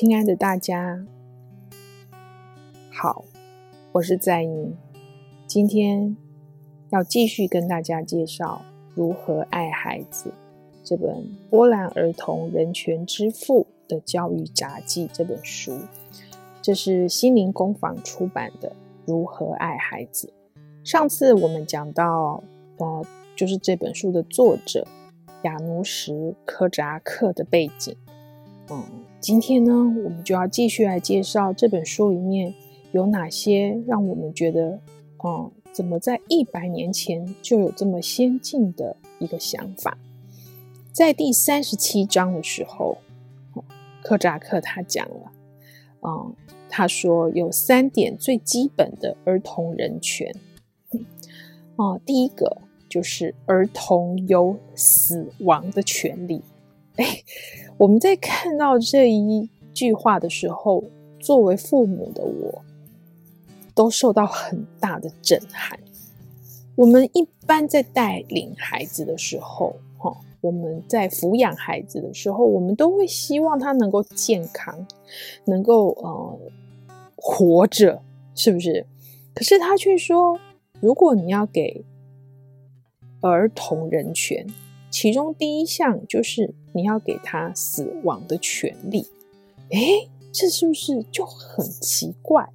亲爱的大家，好，我是在英，今天要继续跟大家介绍《如何爱孩子》这本波兰儿童人权之父的教育杂记这本书，这是心灵工坊出版的《如何爱孩子》。上次我们讲到，呃，就是这本书的作者亚努什·科扎克的背景，嗯。今天呢，我们就要继续来介绍这本书里面有哪些让我们觉得，哦、嗯，怎么在一百年前就有这么先进的一个想法？在第三十七章的时候，科扎克他讲了，嗯，他说有三点最基本的儿童人权，哦、嗯，第一个就是儿童有死亡的权利。哎，我们在看到这一句话的时候，作为父母的我，都受到很大的震撼。我们一般在带领孩子的时候，哈，我们在抚养孩子的时候，我们都会希望他能够健康，能够呃活着，是不是？可是他却说，如果你要给儿童人权，其中第一项就是。你要给他死亡的权利，诶，这是不是就很奇怪？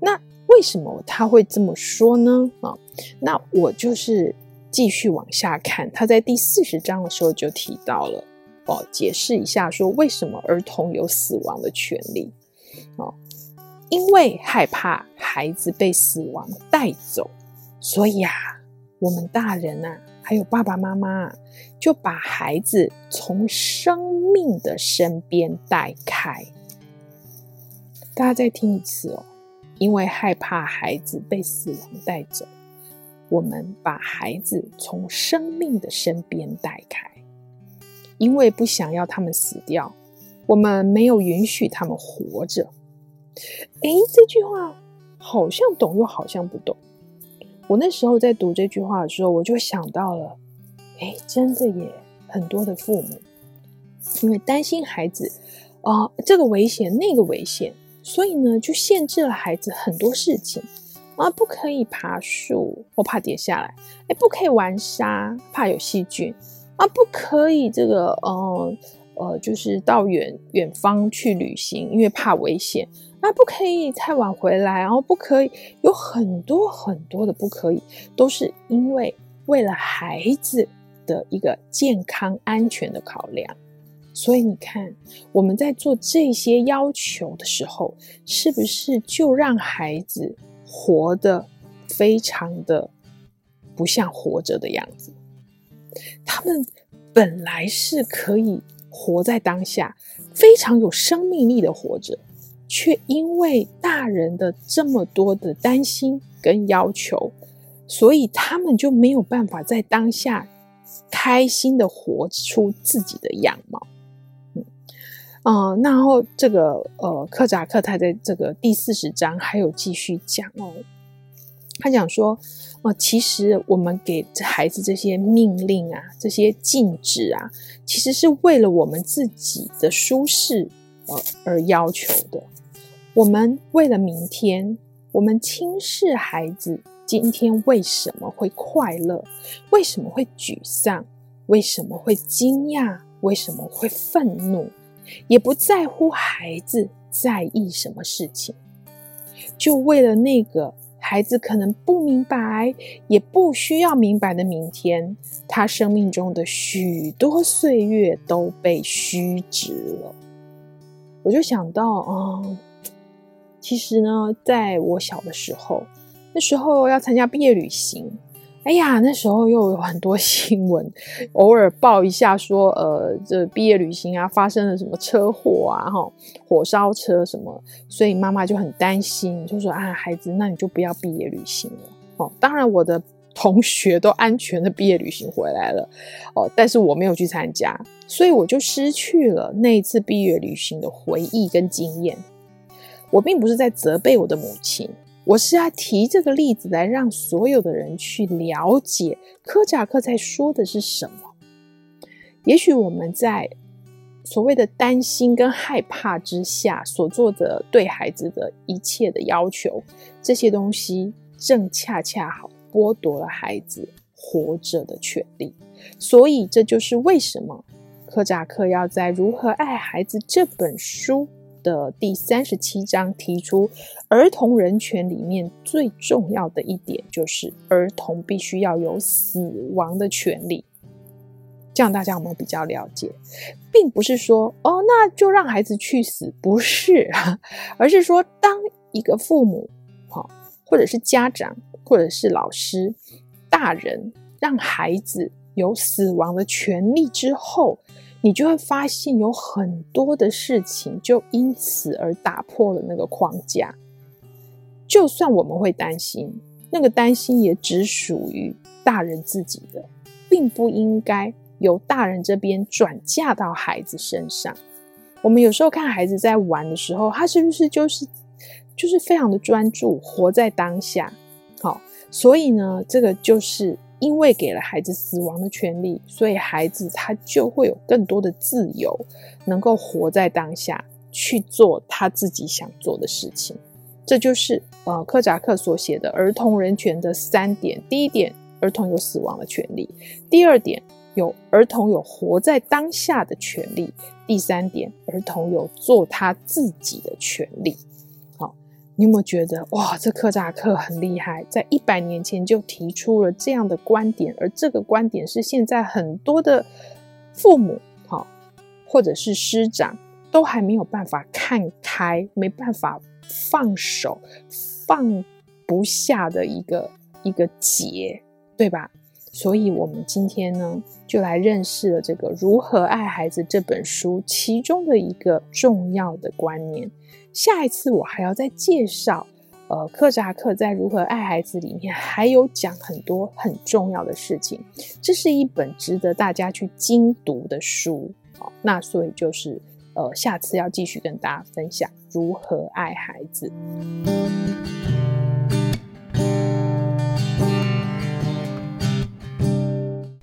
那为什么他会这么说呢？啊，那我就是继续往下看，他在第四十章的时候就提到了哦，解释一下说为什么儿童有死亡的权利哦，因为害怕孩子被死亡带走，所以啊，我们大人啊。还有爸爸妈妈就把孩子从生命的身边带开。大家再听一次哦，因为害怕孩子被死亡带走，我们把孩子从生命的身边带开。因为不想要他们死掉，我们没有允许他们活着。诶，这句话好像懂，又好像不懂。我那时候在读这句话的时候，我就想到了，哎，真的耶，很多的父母因为担心孩子啊、呃，这个危险那个危险，所以呢就限制了孩子很多事情。啊，不可以爬树，我怕跌下来；哎，不可以玩沙，怕有细菌。啊，不可以这个，呃呃，就是到远远方去旅行，因为怕危险。那不可以太晚回来，然后不可以有很多很多的不可以，都是因为为了孩子的一个健康安全的考量。所以你看，我们在做这些要求的时候，是不是就让孩子活得非常的不像活着的样子？他们本来是可以活在当下，非常有生命力的活着。却因为大人的这么多的担心跟要求，所以他们就没有办法在当下开心的活出自己的样貌。嗯，然后这个呃，克扎克他在这个第四十章还有继续讲哦，他讲说，呃，其实我们给孩子这些命令啊，这些禁止啊，其实是为了我们自己的舒适呃而要求的。我们为了明天，我们轻视孩子今天为什么会快乐，为什么会沮丧，为什么会惊讶，为什么会愤怒，也不在乎孩子在意什么事情，就为了那个孩子可能不明白，也不需要明白的明天，他生命中的许多岁月都被虚掷了。我就想到，啊。其实呢，在我小的时候，那时候要参加毕业旅行，哎呀，那时候又有很多 新闻，偶尔报一下说，呃，这毕业旅行啊发生了什么车祸啊，哈，火烧车什么，所以妈妈就很担心，就说啊，孩子，那你就不要毕业旅行了。哦，当然我的同学都安全的毕业旅行回来了，哦，但是我没有去参加，所以我就失去了那一次毕业旅行的回忆跟经验。我并不是在责备我的母亲，我是要提这个例子来让所有的人去了解科扎克在说的是什么。也许我们在所谓的担心跟害怕之下所做的对孩子的一切的要求，这些东西正恰恰好剥夺了孩子活着的权利。所以，这就是为什么柯扎克要在《如何爱孩子》这本书的第三十七章提出，儿童人权里面最重要的一点就是儿童必须要有死亡的权利。这样大家有没有比较了解？并不是说哦，那就让孩子去死，不是，而是说，当一个父母，好，或者是家长，或者是老师、大人，让孩子有死亡的权利之后，你就会发现有很多的事情就因此而打破了那个框架。就算我们会担心，那个担心也只属于大人自己的，并不应该由大人这边转嫁到孩子身上。我们有时候看孩子在玩的时候，他是不是就是就是非常的专注，活在当下？好，所以呢，这个就是。因为给了孩子死亡的权利，所以孩子他就会有更多的自由，能够活在当下，去做他自己想做的事情。这就是呃柯扎克所写的儿童人权的三点：第一点，儿童有死亡的权利；第二点，有儿童有活在当下的权利；第三点，儿童有做他自己的权利。你有没有觉得哇，这克扎克很厉害，在一百年前就提出了这样的观点，而这个观点是现在很多的父母，好，或者是师长都还没有办法看开，没办法放手，放不下的一个一个结，对吧？所以，我们今天呢，就来认识了这个《如何爱孩子》这本书其中的一个重要的观念。下一次我还要再介绍，呃，克扎克在《如何爱孩子》里面还有讲很多很重要的事情。这是一本值得大家去精读的书。好，那所以就是，呃，下次要继续跟大家分享如何爱孩子。